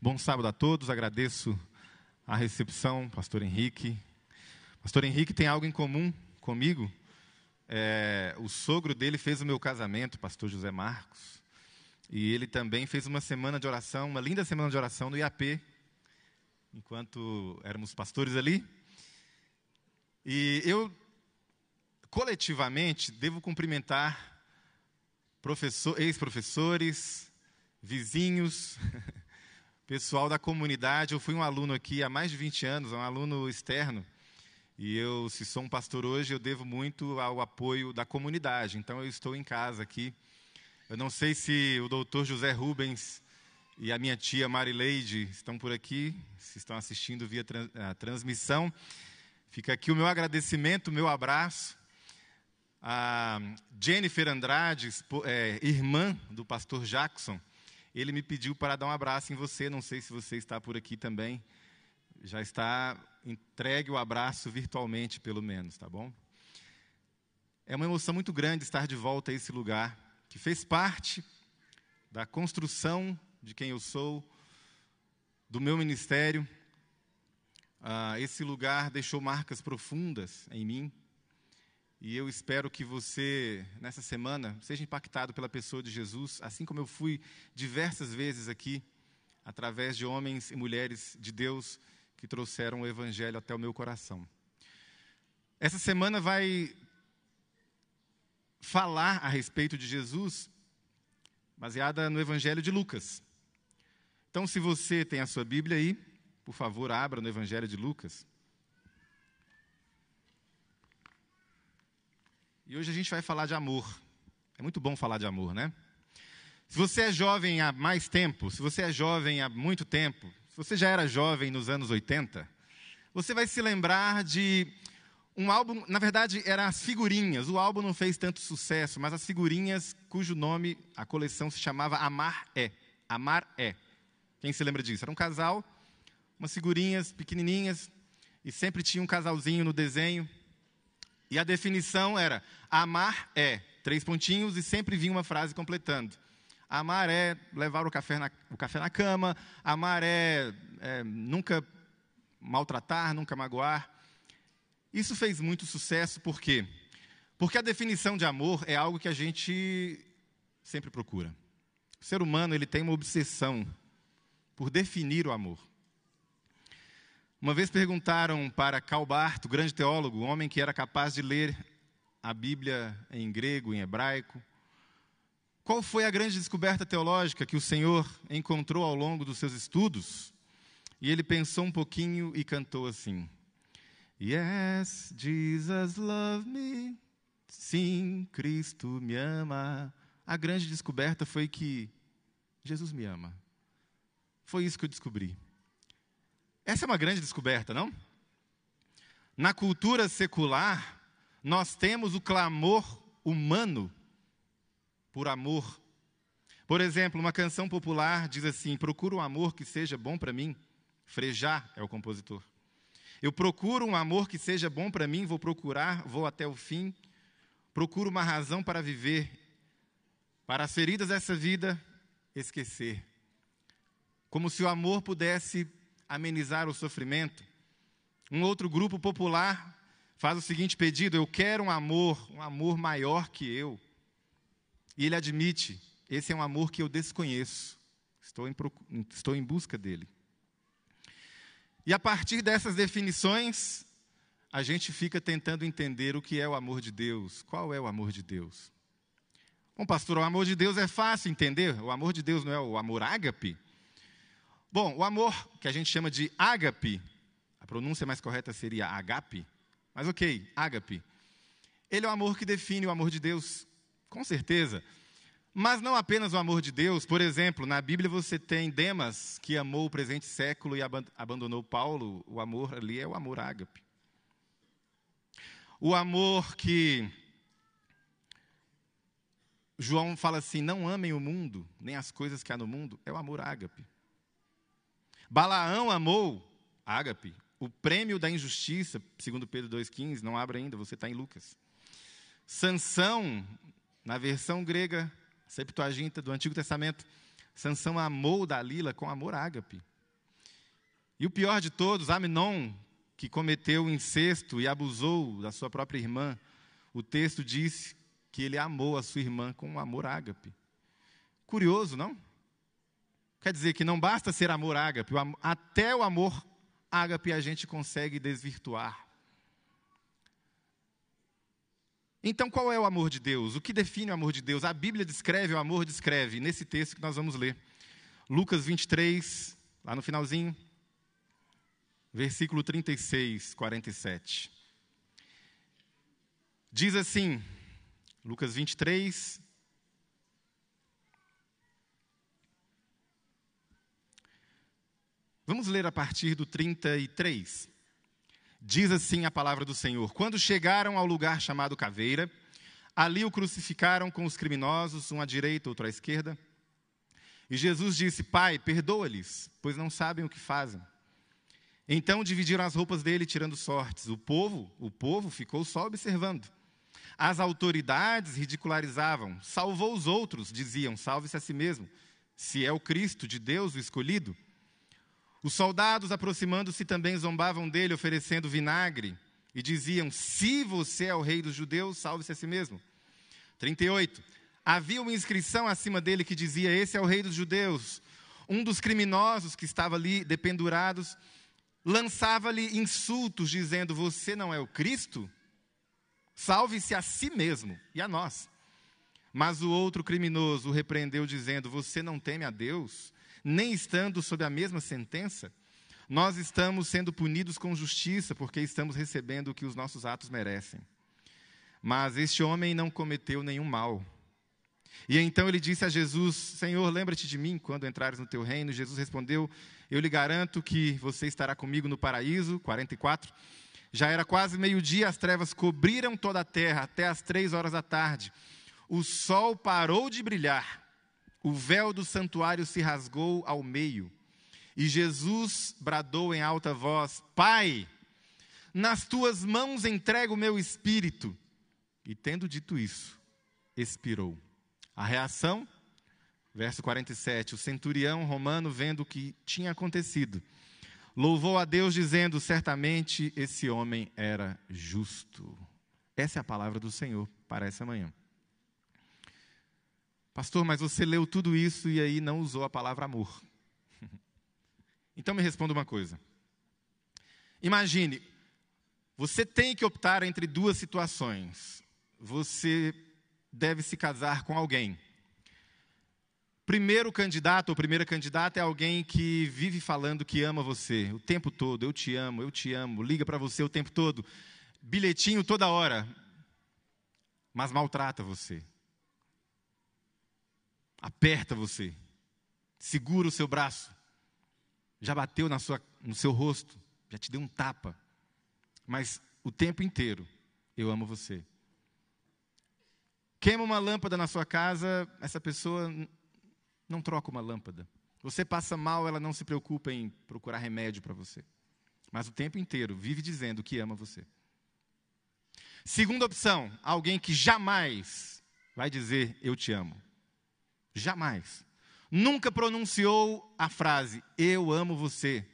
Bom sábado a todos, agradeço a recepção, Pastor Henrique. Pastor Henrique tem algo em comum comigo. É, o sogro dele fez o meu casamento, Pastor José Marcos. E ele também fez uma semana de oração, uma linda semana de oração no IAP, enquanto éramos pastores ali. E eu, coletivamente, devo cumprimentar professor, ex-professores, vizinhos, pessoal da comunidade. Eu fui um aluno aqui há mais de 20 anos, um aluno externo. E eu, se sou um pastor hoje, eu devo muito ao apoio da comunidade. Então eu estou em casa aqui. Eu não sei se o doutor José Rubens e a minha tia Marileide estão por aqui, se estão assistindo via a transmissão. Fica aqui o meu agradecimento, o meu abraço. A Jennifer Andrade, é, irmã do pastor Jackson, ele me pediu para dar um abraço em você. Não sei se você está por aqui também. Já está entregue o abraço virtualmente, pelo menos, tá bom? É uma emoção muito grande estar de volta a esse lugar que fez parte da construção de quem eu sou, do meu ministério. Ah, esse lugar deixou marcas profundas em mim. E eu espero que você, nessa semana, seja impactado pela pessoa de Jesus, assim como eu fui diversas vezes aqui, através de homens e mulheres de Deus que trouxeram o Evangelho até o meu coração. Essa semana vai falar a respeito de Jesus, baseada no Evangelho de Lucas. Então, se você tem a sua Bíblia aí, por favor, abra no Evangelho de Lucas. E hoje a gente vai falar de amor. É muito bom falar de amor, né? Se você é jovem há mais tempo, se você é jovem há muito tempo, se você já era jovem nos anos 80, você vai se lembrar de um álbum, na verdade, eram as figurinhas. O álbum não fez tanto sucesso, mas as figurinhas cujo nome, a coleção se chamava Amar é. Amar é. Quem se lembra disso? Era um casal, umas figurinhas pequenininhas, e sempre tinha um casalzinho no desenho. E a definição era: amar é, três pontinhos, e sempre vinha uma frase completando. Amar é levar o café na, o café na cama, amar é, é nunca maltratar, nunca magoar. Isso fez muito sucesso, por quê? Porque a definição de amor é algo que a gente sempre procura. O ser humano ele tem uma obsessão por definir o amor. Uma vez perguntaram para Karl Barth, o grande teólogo, homem que era capaz de ler a Bíblia em grego, em hebraico, qual foi a grande descoberta teológica que o Senhor encontrou ao longo dos seus estudos? E ele pensou um pouquinho e cantou assim: Yes, Jesus love me. Sim, Cristo me ama. A grande descoberta foi que Jesus me ama. Foi isso que eu descobri. Essa é uma grande descoberta, não? Na cultura secular, nós temos o clamor humano por amor. Por exemplo, uma canção popular diz assim: Procuro um amor que seja bom para mim. Frejá é o compositor. Eu procuro um amor que seja bom para mim, vou procurar, vou até o fim. Procuro uma razão para viver, para as feridas dessa vida esquecer. Como se o amor pudesse amenizar o sofrimento. Um outro grupo popular faz o seguinte pedido: Eu quero um amor, um amor maior que eu. E ele admite: Esse é um amor que eu desconheço. Estou em, estou em busca dele. E a partir dessas definições, a gente fica tentando entender o que é o amor de Deus. Qual é o amor de Deus? Bom, pastor, o amor de Deus é fácil entender. O amor de Deus não é o amor ágape? Bom, o amor que a gente chama de ágape, a pronúncia mais correta seria agape, mas ok, ágape. Ele é o amor que define o amor de Deus, com certeza. Mas não apenas o amor de Deus, por exemplo, na Bíblia você tem Demas, que amou o presente século e abandonou Paulo, o amor ali é o amor ágape. O amor que João fala assim: não amem o mundo, nem as coisas que há no mundo, é o amor ágape. Balaão amou, ágape, o prêmio da injustiça, segundo Pedro 2,15, não abre ainda, você está em Lucas. Sansão, na versão grega, Septuaginta do Antigo Testamento, Sansão amou Dalila com amor ágape. E o pior de todos, Amnon, que cometeu incesto e abusou da sua própria irmã, o texto diz que ele amou a sua irmã com amor ágape. Curioso, não? Quer dizer que não basta ser amor ágape, até o amor ágape a gente consegue desvirtuar. Então, qual é o amor de Deus? O que define o amor de Deus? A Bíblia descreve, o amor descreve, nesse texto que nós vamos ler. Lucas 23, lá no finalzinho, versículo 36, 47. Diz assim, Lucas 23, Vamos ler a partir do 33. Diz assim a palavra do Senhor: Quando chegaram ao lugar chamado Caveira, ali o crucificaram com os criminosos, um à direita, outro à esquerda. E Jesus disse: Pai, perdoa-lhes, pois não sabem o que fazem. Então dividiram as roupas dele, tirando sortes. O povo, o povo ficou só observando. As autoridades ridicularizavam. Salvou os outros, diziam: Salve-se a si mesmo. Se é o Cristo de Deus, o escolhido. Os soldados, aproximando-se, também zombavam dele, oferecendo vinagre, e diziam: Se você é o rei dos judeus, salve-se a si mesmo. 38. Havia uma inscrição acima dele que dizia: Esse é o rei dos judeus. Um dos criminosos que estava ali dependurados lançava-lhe insultos, dizendo: Você não é o Cristo? Salve-se a si mesmo e a nós. Mas o outro criminoso o repreendeu, dizendo: Você não teme a Deus? Nem estando sob a mesma sentença, nós estamos sendo punidos com justiça, porque estamos recebendo o que os nossos atos merecem. Mas este homem não cometeu nenhum mal. E então ele disse a Jesus: Senhor, lembra-te de mim quando entrares no teu reino. Jesus respondeu: Eu lhe garanto que você estará comigo no paraíso. 44. Já era quase meio-dia, as trevas cobriram toda a terra até as três horas da tarde. O sol parou de brilhar o véu do santuário se rasgou ao meio. E Jesus bradou em alta voz: Pai, nas tuas mãos entrego o meu espírito. E tendo dito isso, expirou. A reação, verso 47, o centurião romano, vendo o que tinha acontecido, louvou a Deus, dizendo: Certamente esse homem era justo. Essa é a palavra do Senhor para essa manhã. Pastor, mas você leu tudo isso e aí não usou a palavra amor. Então me responda uma coisa. Imagine, você tem que optar entre duas situações. Você deve se casar com alguém. Primeiro candidato ou primeira candidata é alguém que vive falando que ama você o tempo todo. Eu te amo, eu te amo, liga para você o tempo todo. Bilhetinho toda hora. Mas maltrata você aperta você, segura o seu braço, já bateu na sua, no seu rosto, já te deu um tapa, mas o tempo inteiro, eu amo você. Queima uma lâmpada na sua casa, essa pessoa não troca uma lâmpada. Você passa mal, ela não se preocupa em procurar remédio para você. Mas o tempo inteiro vive dizendo que ama você. Segunda opção, alguém que jamais vai dizer eu te amo. Jamais. Nunca pronunciou a frase eu amo você.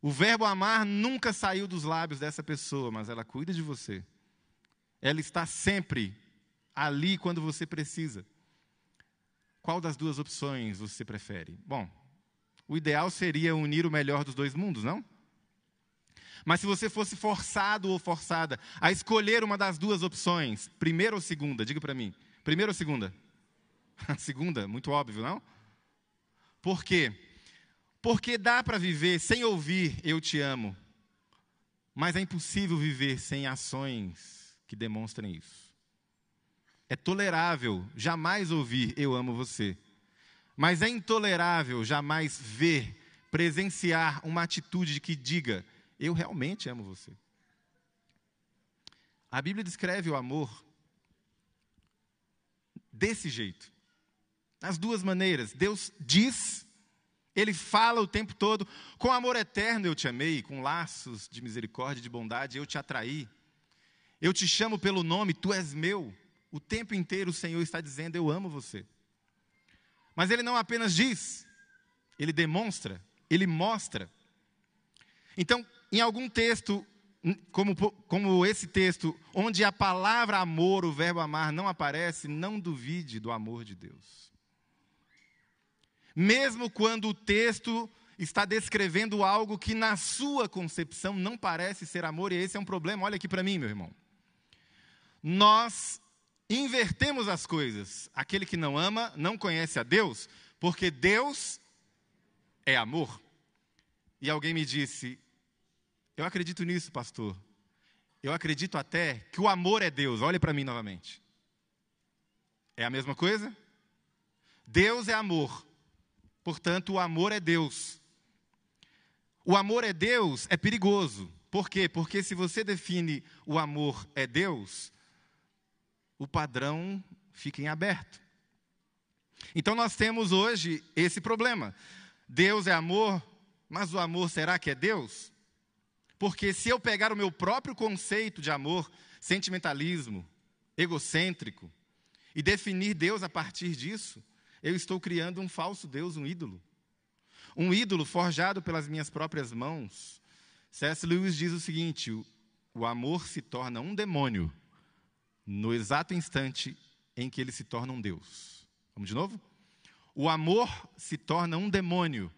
O verbo amar nunca saiu dos lábios dessa pessoa, mas ela cuida de você. Ela está sempre ali quando você precisa. Qual das duas opções você prefere? Bom, o ideal seria unir o melhor dos dois mundos, não? Mas se você fosse forçado ou forçada a escolher uma das duas opções, primeira ou segunda, diga para mim, primeira ou segunda? A segunda, muito óbvio, não? Por quê? Porque dá para viver sem ouvir eu te amo, mas é impossível viver sem ações que demonstrem isso. É tolerável jamais ouvir eu amo você, mas é intolerável jamais ver, presenciar uma atitude que diga eu realmente amo você. A Bíblia descreve o amor desse jeito. As duas maneiras. Deus diz, Ele fala o tempo todo, com amor eterno eu te amei, com laços de misericórdia e de bondade eu te atraí. Eu te chamo pelo nome, tu és meu. O tempo inteiro o Senhor está dizendo, eu amo você. Mas ele não apenas diz, ele demonstra, ele mostra. Então, em algum texto, como, como esse texto, onde a palavra amor, o verbo amar, não aparece, não duvide do amor de Deus. Mesmo quando o texto está descrevendo algo que, na sua concepção, não parece ser amor, e esse é um problema. Olha aqui para mim, meu irmão. Nós invertemos as coisas. Aquele que não ama não conhece a Deus, porque Deus é amor. E alguém me disse: Eu acredito nisso, pastor. Eu acredito até que o amor é Deus. Olhe para mim novamente. É a mesma coisa? Deus é amor. Portanto, o amor é Deus. O amor é Deus é perigoso. Por quê? Porque se você define o amor é Deus, o padrão fica em aberto. Então nós temos hoje esse problema. Deus é amor, mas o amor será que é Deus? Porque se eu pegar o meu próprio conceito de amor, sentimentalismo, egocêntrico, e definir Deus a partir disso, eu estou criando um falso Deus, um ídolo. Um ídolo forjado pelas minhas próprias mãos. C.S. Lewis diz o seguinte: o amor se torna um demônio no exato instante em que ele se torna um Deus. Vamos de novo? O amor se torna um demônio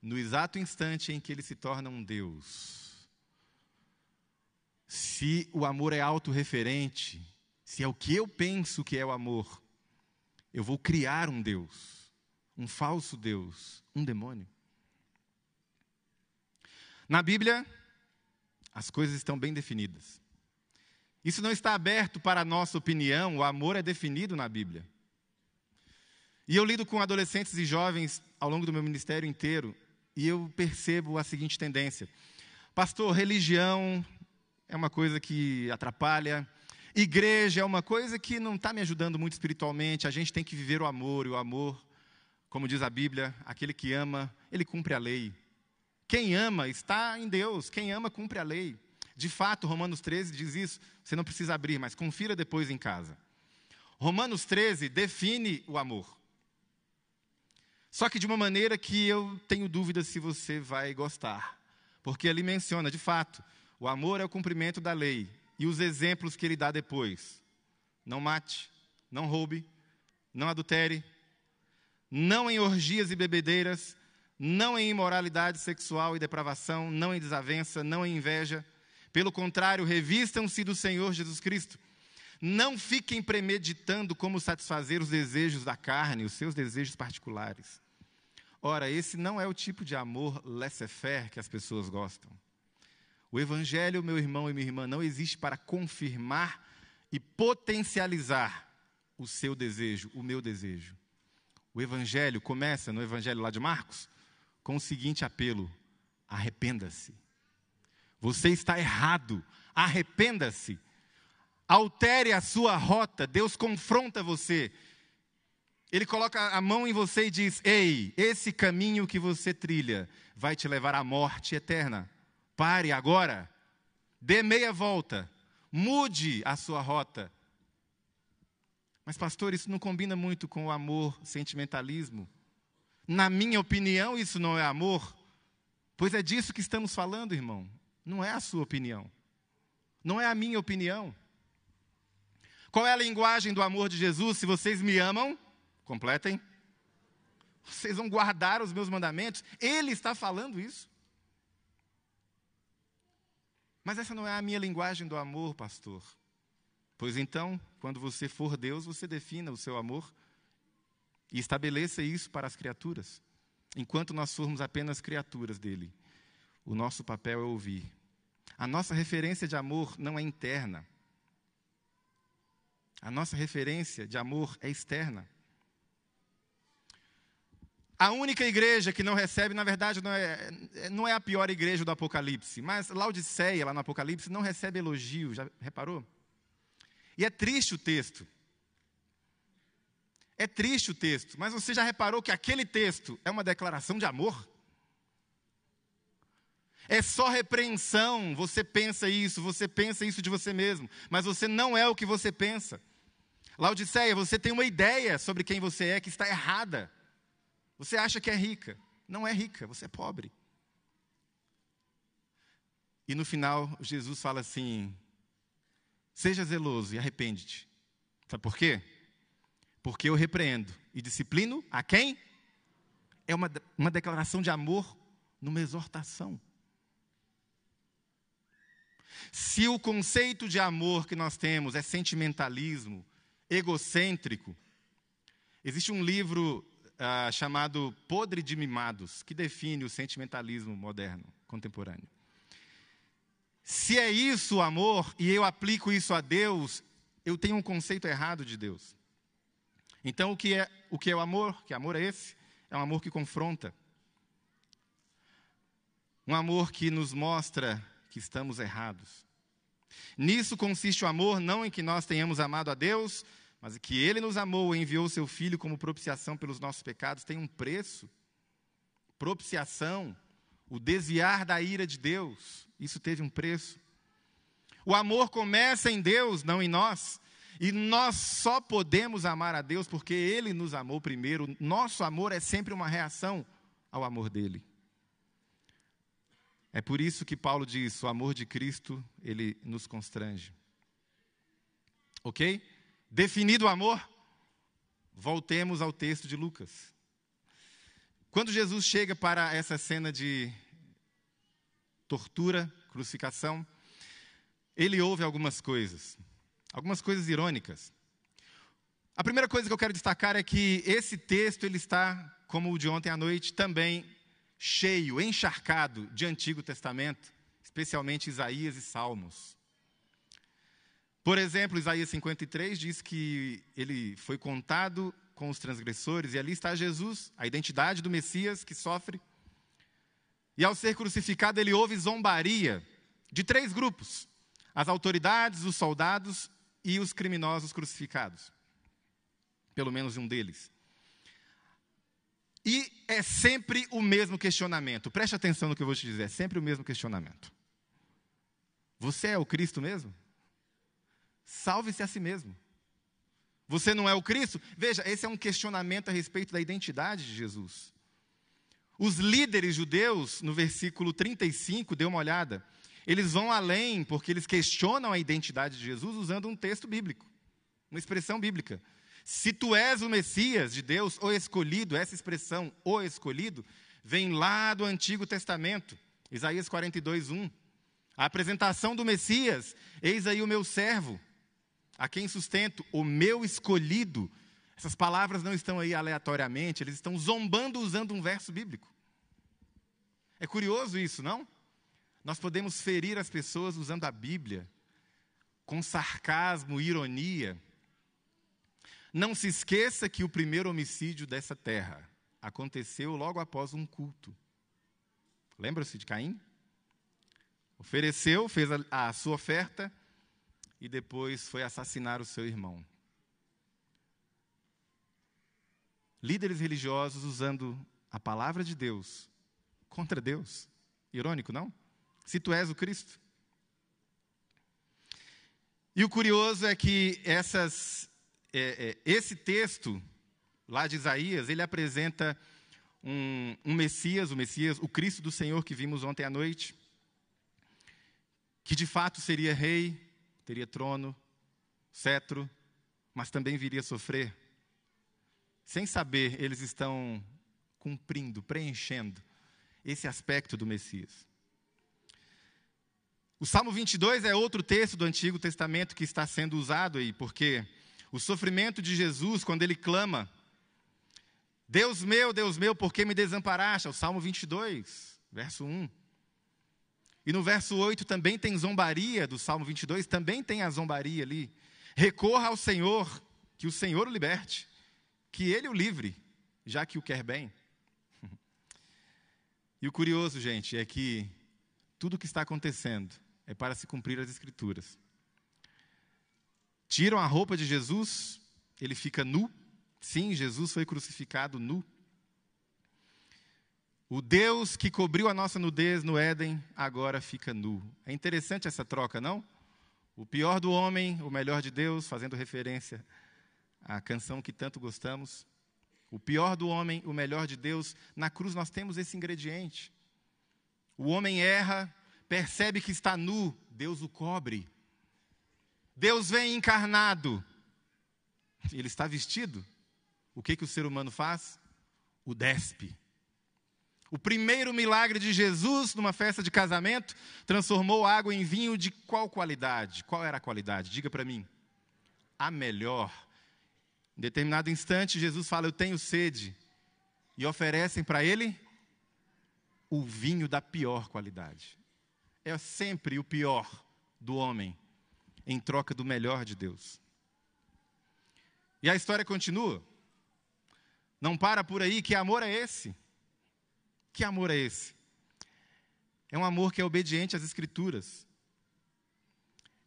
no exato instante em que ele se torna um Deus. Se o amor é autorreferente, se é o que eu penso que é o amor, eu vou criar um Deus, um falso Deus, um demônio. Na Bíblia, as coisas estão bem definidas. Isso não está aberto para a nossa opinião, o amor é definido na Bíblia. E eu lido com adolescentes e jovens ao longo do meu ministério inteiro, e eu percebo a seguinte tendência: Pastor, religião é uma coisa que atrapalha, igreja é uma coisa que não está me ajudando muito espiritualmente, a gente tem que viver o amor, e o amor, como diz a Bíblia, aquele que ama, ele cumpre a lei. Quem ama está em Deus, quem ama cumpre a lei. De fato, Romanos 13 diz isso. Você não precisa abrir, mas confira depois em casa. Romanos 13 define o amor. Só que de uma maneira que eu tenho dúvida se você vai gostar. Porque ele menciona, de fato, o amor é o cumprimento da lei e os exemplos que ele dá depois. Não mate, não roube, não adultere, não em orgias e bebedeiras, não em imoralidade sexual e depravação, não em desavença, não em inveja pelo contrário, revistam-se do Senhor Jesus Cristo. Não fiquem premeditando como satisfazer os desejos da carne, os seus desejos particulares. Ora, esse não é o tipo de amor laissez-faire que as pessoas gostam. O Evangelho, meu irmão e minha irmã, não existe para confirmar e potencializar o seu desejo, o meu desejo. O Evangelho começa no Evangelho lá de Marcos com o seguinte apelo: arrependa-se. Você está errado. Arrependa-se. Altere a sua rota. Deus confronta você. Ele coloca a mão em você e diz: Ei, esse caminho que você trilha vai te levar à morte eterna. Pare agora. Dê meia volta. Mude a sua rota. Mas, pastor, isso não combina muito com o amor, sentimentalismo. Na minha opinião, isso não é amor. Pois é disso que estamos falando, irmão. Não é a sua opinião. Não é a minha opinião. Qual é a linguagem do amor de Jesus? Se vocês me amam, completem. Vocês vão guardar os meus mandamentos. Ele está falando isso. Mas essa não é a minha linguagem do amor, pastor. Pois então, quando você for Deus, você defina o seu amor e estabeleça isso para as criaturas. Enquanto nós formos apenas criaturas dele. O nosso papel é ouvir. A nossa referência de amor não é interna. A nossa referência de amor é externa. A única igreja que não recebe, na verdade, não é, não é a pior igreja do Apocalipse, mas Laodiceia, lá no Apocalipse, não recebe elogio, já reparou? E é triste o texto. É triste o texto, mas você já reparou que aquele texto é uma declaração de amor? É só repreensão. Você pensa isso, você pensa isso de você mesmo, mas você não é o que você pensa. Laodiceia, você tem uma ideia sobre quem você é que está errada. Você acha que é rica. Não é rica, você é pobre. E no final, Jesus fala assim: seja zeloso e arrepende-te. Sabe por quê? Porque eu repreendo e disciplino a quem? É uma, uma declaração de amor numa exortação. Se o conceito de amor que nós temos é sentimentalismo, egocêntrico, existe um livro ah, chamado Podre de Mimados, que define o sentimentalismo moderno, contemporâneo. Se é isso o amor, e eu aplico isso a Deus, eu tenho um conceito errado de Deus. Então, o que é o, que é o amor? Que amor é esse? É um amor que confronta. Um amor que nos mostra que estamos errados. Nisso consiste o amor, não em que nós tenhamos amado a Deus, mas que Ele nos amou e enviou seu Filho como propiciação pelos nossos pecados, tem um preço. Propiciação, o desviar da ira de Deus, isso teve um preço. O amor começa em Deus, não em nós. E nós só podemos amar a Deus porque Ele nos amou primeiro. Nosso amor é sempre uma reação ao amor dele. É por isso que Paulo diz: o amor de Cristo, ele nos constrange. Ok? Definido o amor, voltemos ao texto de Lucas. Quando Jesus chega para essa cena de tortura, crucificação, ele ouve algumas coisas, algumas coisas irônicas. A primeira coisa que eu quero destacar é que esse texto ele está, como o de ontem à noite, também cheio, encharcado de Antigo Testamento, especialmente Isaías e Salmos. Por exemplo, Isaías 53 diz que ele foi contado com os transgressores, e ali está Jesus, a identidade do Messias que sofre. E ao ser crucificado, ele houve zombaria de três grupos: as autoridades, os soldados e os criminosos crucificados. Pelo menos um deles. E é sempre o mesmo questionamento. Preste atenção no que eu vou te dizer, é sempre o mesmo questionamento. Você é o Cristo mesmo? Salve-se a si mesmo. Você não é o Cristo? Veja, esse é um questionamento a respeito da identidade de Jesus. Os líderes judeus, no versículo 35, dê uma olhada, eles vão além porque eles questionam a identidade de Jesus usando um texto bíblico, uma expressão bíblica. Se tu és o Messias de Deus, o escolhido, essa expressão, o escolhido, vem lá do Antigo Testamento, Isaías 42, 1. A apresentação do Messias, eis aí o meu servo, a quem sustento, o meu escolhido. Essas palavras não estão aí aleatoriamente, eles estão zombando usando um verso bíblico. É curioso isso, não? Nós podemos ferir as pessoas usando a Bíblia, com sarcasmo, ironia. Não se esqueça que o primeiro homicídio dessa terra aconteceu logo após um culto. Lembra-se de Caim? Ofereceu, fez a, a sua oferta, e depois foi assassinar o seu irmão. Líderes religiosos usando a palavra de Deus contra Deus. Irônico, não? Se tu és o Cristo. E o curioso é que essas, é, é, esse texto, lá de Isaías, ele apresenta um, um Messias, o Messias, o Cristo do Senhor que vimos ontem à noite, que de fato seria rei, teria trono, cetro, mas também viria a sofrer. Sem saber, eles estão cumprindo, preenchendo esse aspecto do Messias. O Salmo 22 é outro texto do Antigo Testamento que está sendo usado aí, porque o sofrimento de Jesus, quando ele clama, Deus meu, Deus meu, por que me desamparaste? É o Salmo 22, verso 1. E no verso 8 também tem zombaria do Salmo 22, também tem a zombaria ali. Recorra ao Senhor, que o Senhor o liberte, que ele o livre, já que o quer bem. E o curioso, gente, é que tudo o que está acontecendo é para se cumprir as Escrituras. Tiram a roupa de Jesus, ele fica nu. Sim, Jesus foi crucificado nu. O Deus que cobriu a nossa nudez no Éden agora fica nu. É interessante essa troca, não? O pior do homem, o melhor de Deus, fazendo referência à canção que tanto gostamos. O pior do homem, o melhor de Deus. Na cruz nós temos esse ingrediente. O homem erra, percebe que está nu, Deus o cobre. Deus vem encarnado. Ele está vestido. O que, que o ser humano faz? O despe. O primeiro milagre de Jesus numa festa de casamento transformou água em vinho de qual qualidade? Qual era a qualidade? Diga para mim. A melhor. Em determinado instante, Jesus fala: Eu tenho sede. E oferecem para ele o vinho da pior qualidade. É sempre o pior do homem em troca do melhor de Deus. E a história continua. Não para por aí, que amor é esse? Que amor é esse? É um amor que é obediente às Escrituras.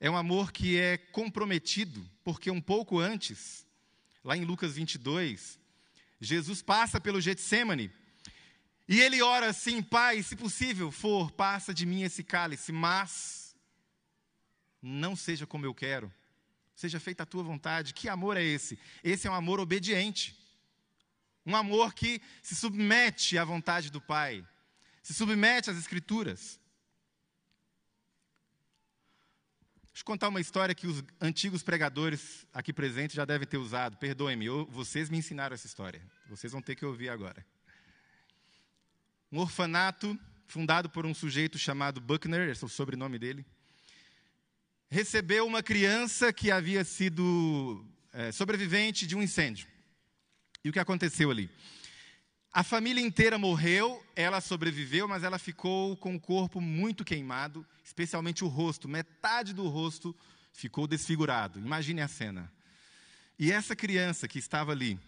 É um amor que é comprometido, porque um pouco antes, lá em Lucas 22, Jesus passa pelo Getsemane e ele ora assim: Pai, se possível for, passa de mim esse cálice, mas não seja como eu quero, seja feita a tua vontade. Que amor é esse? Esse é um amor obediente. Um amor que se submete à vontade do Pai, se submete às Escrituras. Deixa eu contar uma história que os antigos pregadores aqui presentes já devem ter usado. Perdoem-me, vocês me ensinaram essa história. Vocês vão ter que ouvir agora. Um orfanato fundado por um sujeito chamado Buckner, esse é o sobrenome dele, recebeu uma criança que havia sido é, sobrevivente de um incêndio. E o que aconteceu ali? A família inteira morreu, ela sobreviveu, mas ela ficou com o corpo muito queimado, especialmente o rosto. Metade do rosto ficou desfigurado. Imagine a cena. E essa criança que estava ali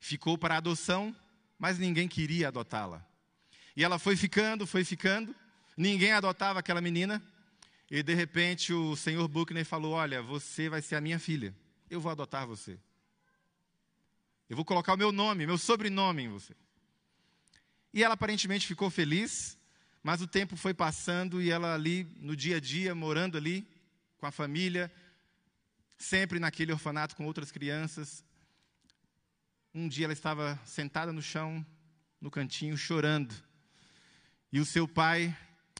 ficou para adoção, mas ninguém queria adotá-la. E ela foi ficando, foi ficando, ninguém adotava aquela menina. E de repente o senhor Buckner falou: Olha, você vai ser a minha filha, eu vou adotar você. Eu vou colocar o meu nome, meu sobrenome em você. E ela aparentemente ficou feliz, mas o tempo foi passando e ela ali, no dia a dia, morando ali com a família, sempre naquele orfanato com outras crianças. Um dia ela estava sentada no chão, no cantinho, chorando. E o seu pai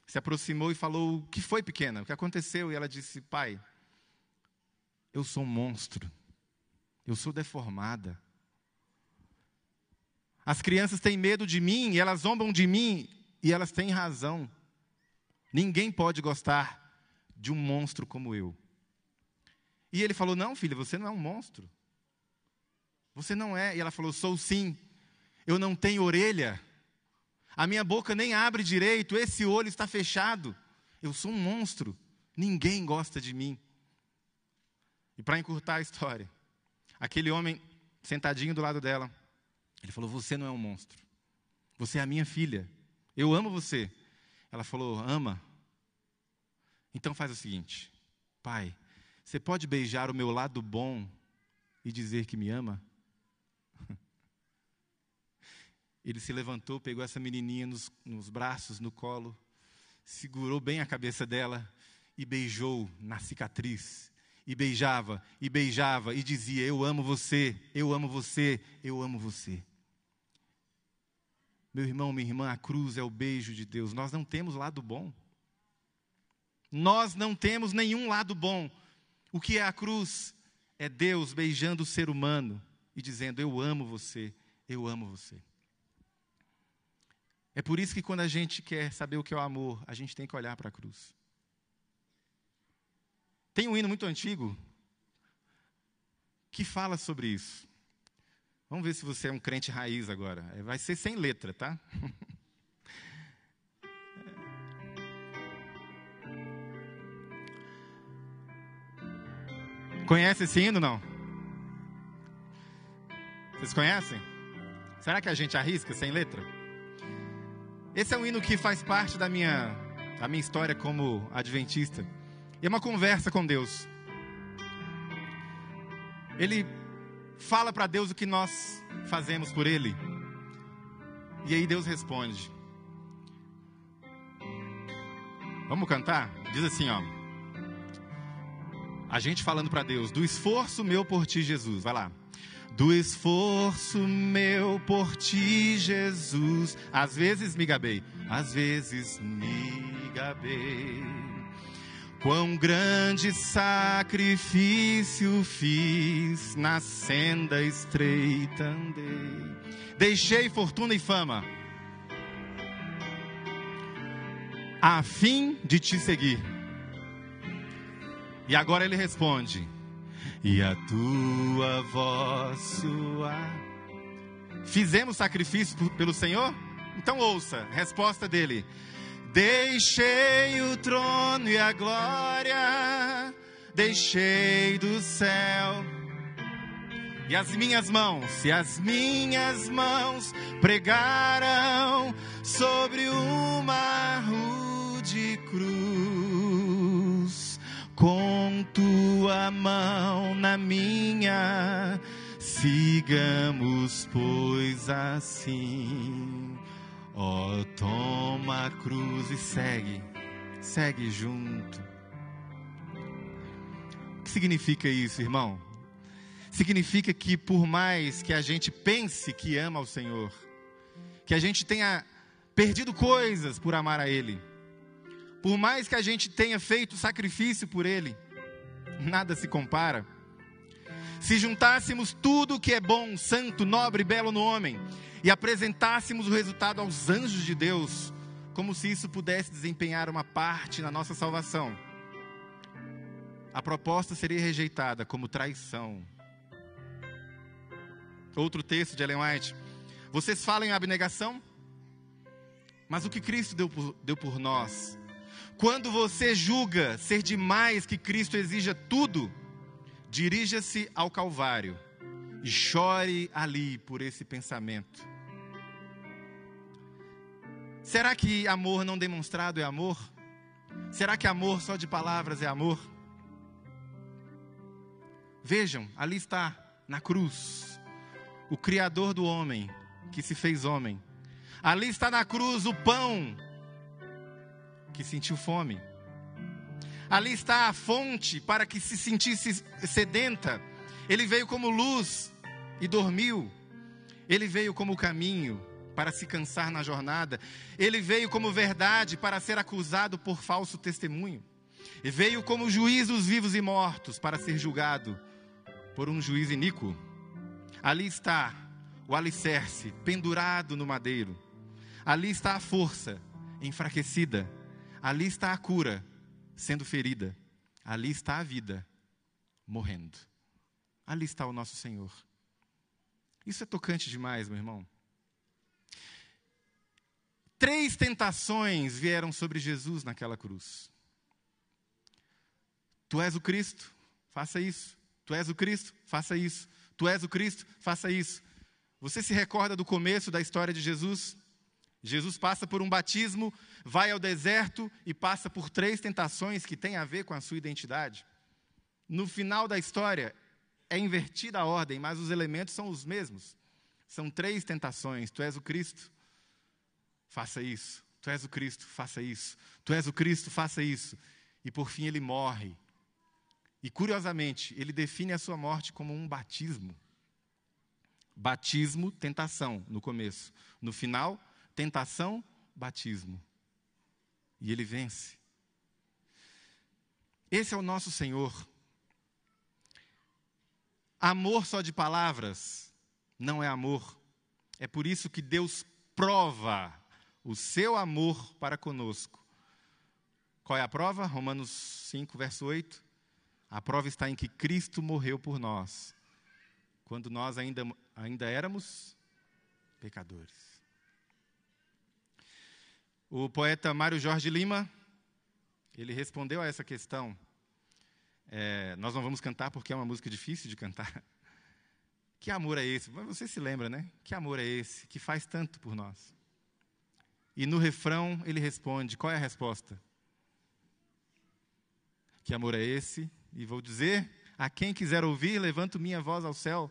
se aproximou e falou: O que foi, pequena? O que aconteceu? E ela disse: Pai, eu sou um monstro. Eu sou deformada. As crianças têm medo de mim e elas zombam de mim e elas têm razão. Ninguém pode gostar de um monstro como eu. E ele falou: Não, filha, você não é um monstro. Você não é. E ela falou: Sou sim. Eu não tenho orelha. A minha boca nem abre direito. Esse olho está fechado. Eu sou um monstro. Ninguém gosta de mim. E para encurtar a história, aquele homem sentadinho do lado dela ele falou: Você não é um monstro. Você é a minha filha. Eu amo você. Ela falou: Ama. Então faz o seguinte: Pai, você pode beijar o meu lado bom e dizer que me ama? Ele se levantou, pegou essa menininha nos, nos braços, no colo, segurou bem a cabeça dela e beijou na cicatriz e beijava, e beijava, e dizia: Eu amo você, eu amo você, eu amo você. Meu irmão, minha irmã, a cruz é o beijo de Deus. Nós não temos lado bom. Nós não temos nenhum lado bom. O que é a cruz? É Deus beijando o ser humano e dizendo: Eu amo você, eu amo você. É por isso que quando a gente quer saber o que é o amor, a gente tem que olhar para a cruz. Tem um hino muito antigo que fala sobre isso. Vamos ver se você é um crente raiz agora. É, vai ser sem letra, tá? Conhece esse hino não? Vocês conhecem? Será que a gente arrisca sem letra? Esse é um hino que faz parte da minha, da minha história como adventista. É uma conversa com Deus. Ele fala para Deus o que nós fazemos por Ele. E aí Deus responde. Vamos cantar? Diz assim, ó. A gente falando para Deus, do esforço meu por ti, Jesus. Vai lá. do esforço meu por ti, Jesus. Às vezes me gabei, às vezes me gabei. Quão grande sacrifício fiz, na senda estreita andei. Deixei fortuna e fama, a fim de te seguir. E agora ele responde: E a tua voz sua. Fizemos sacrifício pelo Senhor? Então ouça, resposta dele: Deixei o trono e a glória, deixei do céu. E as minhas mãos, e as minhas mãos pregaram sobre uma rude cruz, com tua mão na minha, sigamos, pois assim oh, toma a cruz e segue, segue junto. O que significa isso, irmão? Significa que por mais que a gente pense que ama o Senhor, que a gente tenha perdido coisas por amar a Ele, por mais que a gente tenha feito sacrifício por Ele, nada se compara. Se juntássemos tudo o que é bom, santo, nobre belo no homem e apresentássemos o resultado aos anjos de Deus, como se isso pudesse desempenhar uma parte na nossa salvação, a proposta seria rejeitada como traição. Outro texto de Ellen White: Vocês falam em abnegação, mas o que Cristo deu por, deu por nós? Quando você julga ser demais que Cristo exija tudo, dirija-se ao Calvário e chore ali por esse pensamento. Será que amor não demonstrado é amor? Será que amor só de palavras é amor? Vejam, ali está, na cruz, o Criador do homem, que se fez homem. Ali está na cruz o pão, que sentiu fome. Ali está a fonte para que se sentisse sedenta. Ele veio como luz e dormiu. Ele veio como caminho para se cansar na jornada. Ele veio como verdade para ser acusado por falso testemunho. E veio como juiz dos vivos e mortos para ser julgado por um juiz iníquo. Ali está o alicerce pendurado no madeiro. Ali está a força enfraquecida. Ali está a cura sendo ferida. Ali está a vida morrendo. Ali está o nosso Senhor. Isso é tocante demais, meu irmão. Três tentações vieram sobre Jesus naquela cruz. Tu és o Cristo, faça isso. Tu és o Cristo, faça isso. Tu és o Cristo, faça isso. Você se recorda do começo da história de Jesus? Jesus passa por um batismo, vai ao deserto e passa por três tentações que têm a ver com a sua identidade. No final da história, é invertida a ordem, mas os elementos são os mesmos. São três tentações: Tu és o Cristo, faça isso. Tu és o Cristo, faça isso. Tu és o Cristo, faça isso. E por fim ele morre. E curiosamente, ele define a sua morte como um batismo. Batismo, tentação, no começo. No final, tentação, batismo. E ele vence. Esse é o nosso Senhor. Amor só de palavras não é amor. É por isso que Deus prova o seu amor para conosco. Qual é a prova? Romanos 5, verso 8. A prova está em que Cristo morreu por nós, quando nós ainda, ainda éramos pecadores. O poeta Mário Jorge Lima, ele respondeu a essa questão. É, nós não vamos cantar porque é uma música difícil de cantar. Que amor é esse? Você se lembra, né? Que amor é esse que faz tanto por nós? E no refrão ele responde: qual é a resposta? Que amor é esse? E vou dizer: a quem quiser ouvir, levanto minha voz ao céu.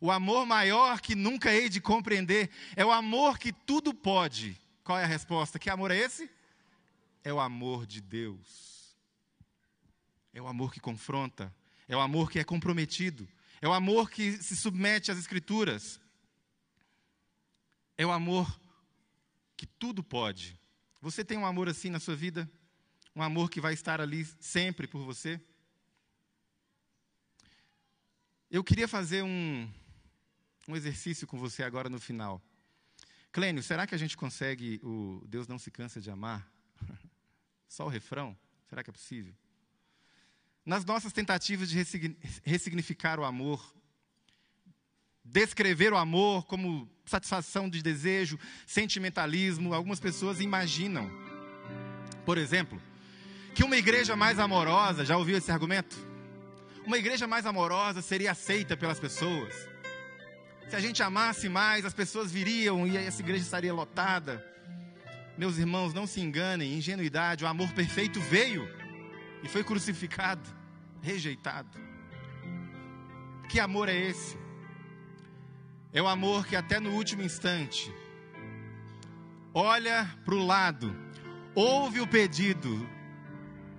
O amor maior que nunca hei de compreender é o amor que tudo pode. Qual é a resposta? Que amor é esse? É o amor de Deus. É o amor que confronta, é o amor que é comprometido, É o amor que se submete às Escrituras. É o amor que tudo pode. Você tem um amor assim na sua vida? Um amor que vai estar ali sempre por você? Eu queria fazer um, um exercício com você agora no final. Clênio, será que a gente consegue o Deus não se cansa de amar? Só o refrão? Será que é possível? Nas nossas tentativas de ressignificar o amor, descrever o amor como satisfação de desejo, sentimentalismo, algumas pessoas imaginam, por exemplo, que uma igreja mais amorosa, já ouviu esse argumento? Uma igreja mais amorosa seria aceita pelas pessoas. Se a gente amasse mais, as pessoas viriam e essa igreja estaria lotada. Meus irmãos, não se enganem, ingenuidade, o amor perfeito veio e foi crucificado, rejeitado. Que amor é esse? É o amor que até no último instante olha para o lado, ouve o pedido: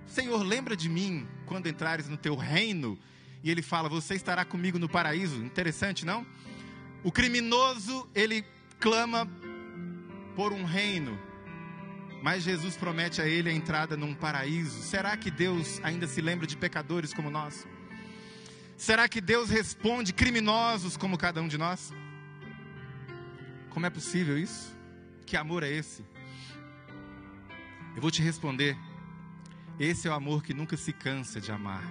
Senhor, lembra de mim quando entrares no teu reino. E ele fala: Você estará comigo no paraíso. Interessante, não? O criminoso, ele clama por um reino mas Jesus promete a ele a entrada num paraíso. Será que Deus ainda se lembra de pecadores como nós? Será que Deus responde criminosos como cada um de nós? Como é possível isso? Que amor é esse? Eu vou te responder. Esse é o amor que nunca se cansa de amar.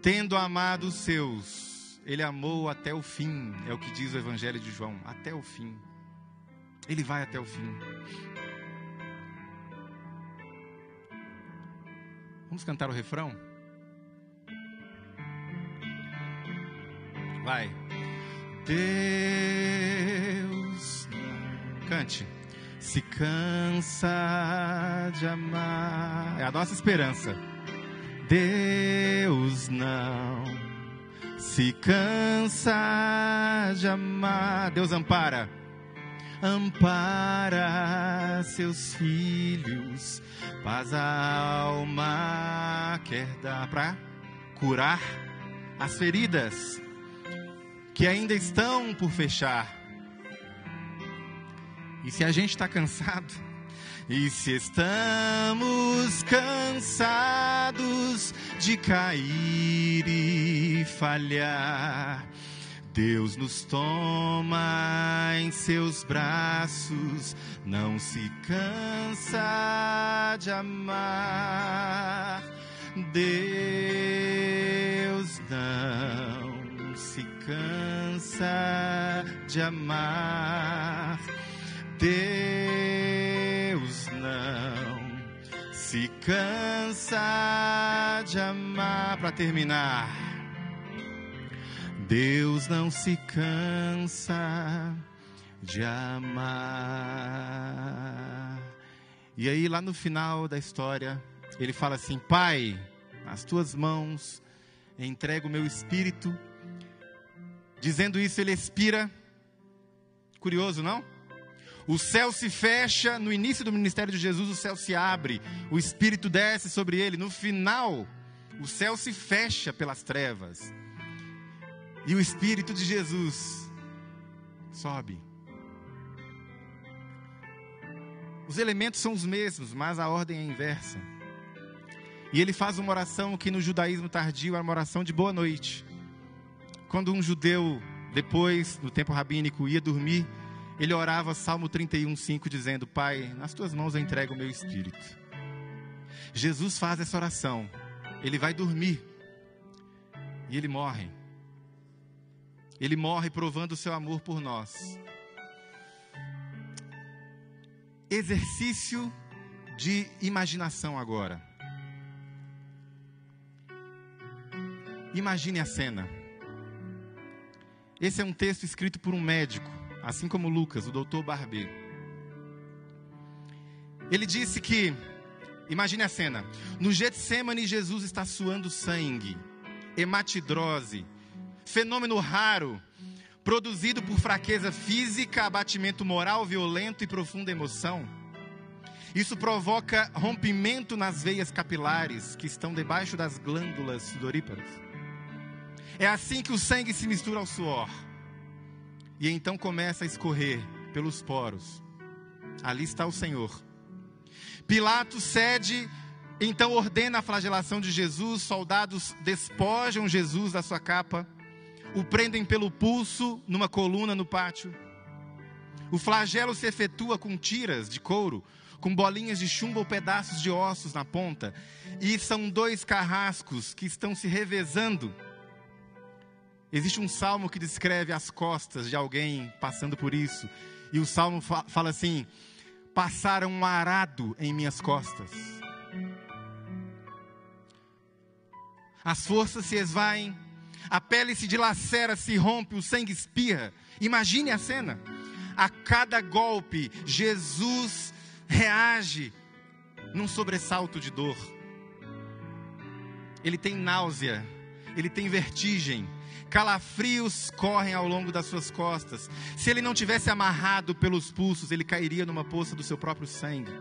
Tendo amado os seus, ele amou até o fim, é o que diz o Evangelho de João, até o fim. Ele vai até o fim. Vamos cantar o refrão? Vai. Deus, cante. Se cansa de amar. É a nossa esperança. Deus não se cansa de amar. Deus ampara ampara seus filhos, paz a alma quer dar para curar as feridas que ainda estão por fechar. E se a gente está cansado, e se estamos cansados de cair e falhar, Deus nos toma em seus braços, não se cansa de amar. Deus não se cansa de amar. Deus não se cansa de amar. Para terminar. Deus não se cansa de amar. E aí, lá no final da história, ele fala assim: Pai, nas tuas mãos entrego o meu espírito. Dizendo isso, ele expira. Curioso, não? O céu se fecha, no início do ministério de Jesus, o céu se abre, o espírito desce sobre ele. No final, o céu se fecha pelas trevas. E o Espírito de Jesus sobe. Os elementos são os mesmos, mas a ordem é inversa. E ele faz uma oração que no judaísmo tardio é uma oração de boa noite. Quando um judeu, depois, no tempo rabínico, ia dormir, ele orava Salmo 31, 5, dizendo: Pai, nas tuas mãos eu entrego o meu espírito. Jesus faz essa oração. Ele vai dormir. E ele morre. Ele morre provando o seu amor por nós. Exercício de imaginação agora. Imagine a cena. Esse é um texto escrito por um médico, assim como Lucas, o doutor Barber. Ele disse que, imagine a cena, no Getsemane Jesus está suando sangue, hematidrose, fenômeno raro, produzido por fraqueza física, abatimento moral violento e profunda emoção. Isso provoca rompimento nas veias capilares que estão debaixo das glândulas sudoríparas. É assim que o sangue se mistura ao suor. E então começa a escorrer pelos poros. Ali está o Senhor. Pilatos cede, então ordena a flagelação de Jesus. Soldados despojam Jesus da sua capa, o prendem pelo pulso numa coluna no pátio. O flagelo se efetua com tiras de couro, com bolinhas de chumbo ou pedaços de ossos na ponta. E são dois carrascos que estão se revezando. Existe um salmo que descreve as costas de alguém passando por isso. E o salmo fala assim: passaram um arado em minhas costas. As forças se esvaem, a pele se dilacera, se rompe, o sangue espirra. Imagine a cena. A cada golpe, Jesus reage num sobressalto de dor. Ele tem náusea, ele tem vertigem, calafrios correm ao longo das suas costas. Se ele não tivesse amarrado pelos pulsos, ele cairia numa poça do seu próprio sangue.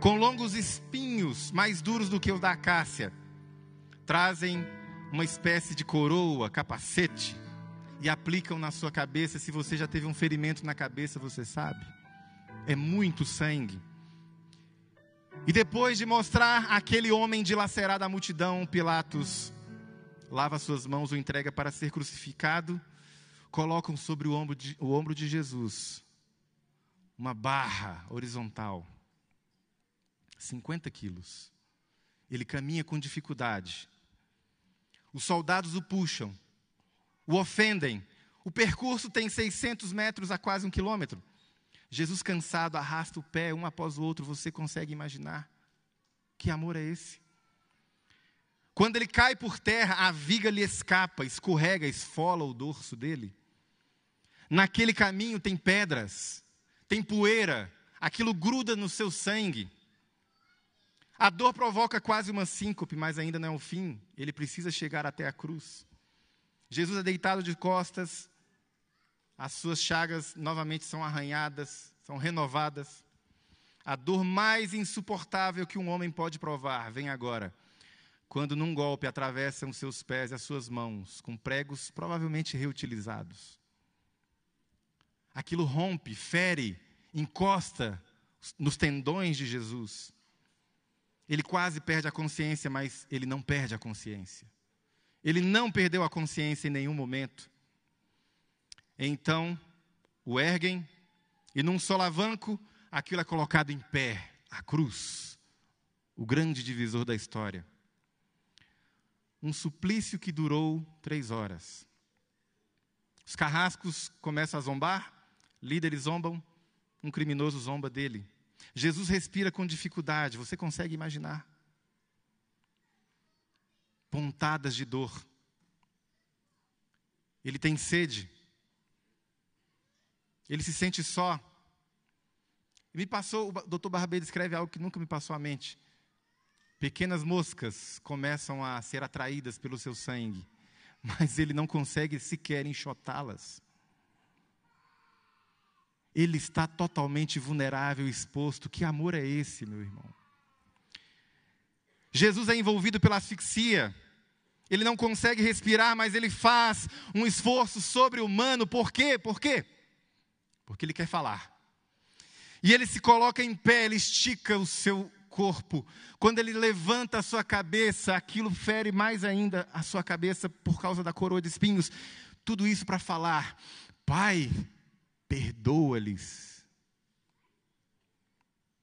Com longos espinhos, mais duros do que os da acácia, trazem uma espécie de coroa, capacete, e aplicam na sua cabeça. Se você já teve um ferimento na cabeça, você sabe. É muito sangue. E depois de mostrar aquele homem dilacerado à multidão, Pilatos lava suas mãos, o entrega para ser crucificado, colocam sobre o ombro de, o ombro de Jesus uma barra horizontal, 50 quilos. Ele caminha com dificuldade. Os soldados o puxam, o ofendem. O percurso tem 600 metros a quase um quilômetro. Jesus, cansado, arrasta o pé um após o outro. Você consegue imaginar? Que amor é esse? Quando ele cai por terra, a viga lhe escapa, escorrega, esfola o dorso dele. Naquele caminho tem pedras, tem poeira, aquilo gruda no seu sangue. A dor provoca quase uma síncope, mas ainda não é o fim. Ele precisa chegar até a cruz. Jesus é deitado de costas, as suas chagas novamente são arranhadas, são renovadas. A dor mais insuportável que um homem pode provar vem agora quando num golpe atravessam seus pés e as suas mãos com pregos provavelmente reutilizados. Aquilo rompe, fere, encosta nos tendões de Jesus. Ele quase perde a consciência, mas ele não perde a consciência. Ele não perdeu a consciência em nenhum momento. Então, o erguem e num solavanco, aquilo é colocado em pé, a cruz, o grande divisor da história um suplício que durou três horas. Os carrascos começam a zombar, líderes zombam, um criminoso zomba dele. Jesus respira com dificuldade, você consegue imaginar? Pontadas de dor. Ele tem sede. Ele se sente só. Me passou, o doutor Barbeiro escreve algo que nunca me passou à mente. Pequenas moscas começam a ser atraídas pelo seu sangue, mas ele não consegue sequer enxotá-las. Ele está totalmente vulnerável, exposto. Que amor é esse, meu irmão? Jesus é envolvido pela asfixia. Ele não consegue respirar, mas ele faz um esforço sobre-humano. Por quê? Por quê? Porque ele quer falar. E ele se coloca em pé, ele estica o seu corpo. Quando ele levanta a sua cabeça, aquilo fere mais ainda a sua cabeça por causa da coroa de espinhos. Tudo isso para falar: Pai, perdoa-lhes.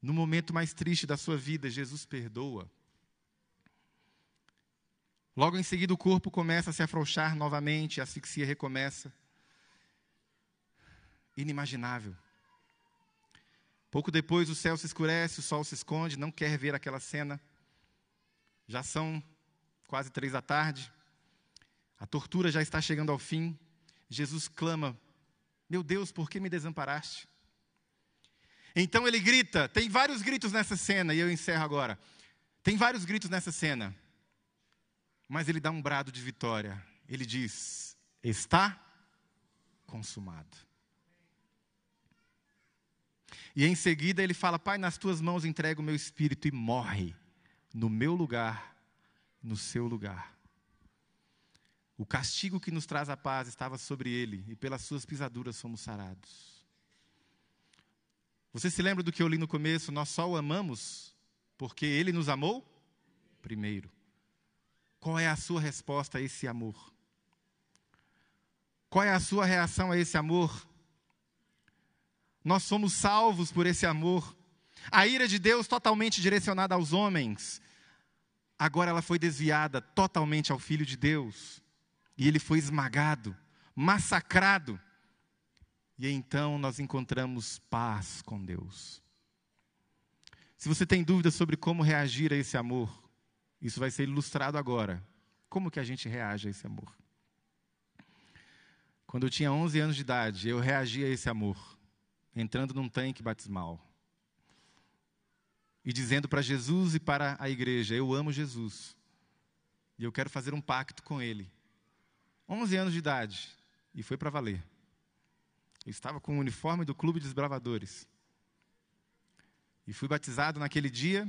No momento mais triste da sua vida, Jesus perdoa. Logo em seguida, o corpo começa a se afrouxar novamente, a asfixia recomeça. Inimaginável. Pouco depois o céu se escurece, o sol se esconde, não quer ver aquela cena. Já são quase três da tarde, a tortura já está chegando ao fim. Jesus clama: Meu Deus, por que me desamparaste? Então ele grita, tem vários gritos nessa cena, e eu encerro agora. Tem vários gritos nessa cena, mas ele dá um brado de vitória. Ele diz: Está consumado. E em seguida ele fala: Pai, nas tuas mãos entrego o meu espírito e morre no meu lugar, no seu lugar. O castigo que nos traz a paz estava sobre ele, e pelas suas pisaduras fomos sarados. Você se lembra do que eu li no começo? Nós só o amamos porque ele nos amou primeiro. Qual é a sua resposta a esse amor? Qual é a sua reação a esse amor? Nós somos salvos por esse amor. A ira de Deus totalmente direcionada aos homens, agora ela foi desviada totalmente ao Filho de Deus. E ele foi esmagado, massacrado. E então nós encontramos paz com Deus. Se você tem dúvidas sobre como reagir a esse amor, isso vai ser ilustrado agora. Como que a gente reage a esse amor? Quando eu tinha 11 anos de idade, eu reagi a esse amor, entrando num tanque batismal. E dizendo para Jesus e para a igreja: Eu amo Jesus. E eu quero fazer um pacto com Ele. 11 anos de idade. E foi para valer. Eu estava com o uniforme do Clube dos Bravadores. E fui batizado naquele dia,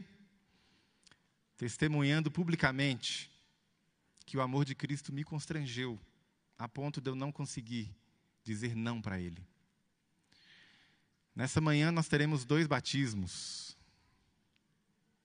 testemunhando publicamente que o amor de Cristo me constrangeu a ponto de eu não conseguir dizer não para Ele. Nessa manhã nós teremos dois batismos.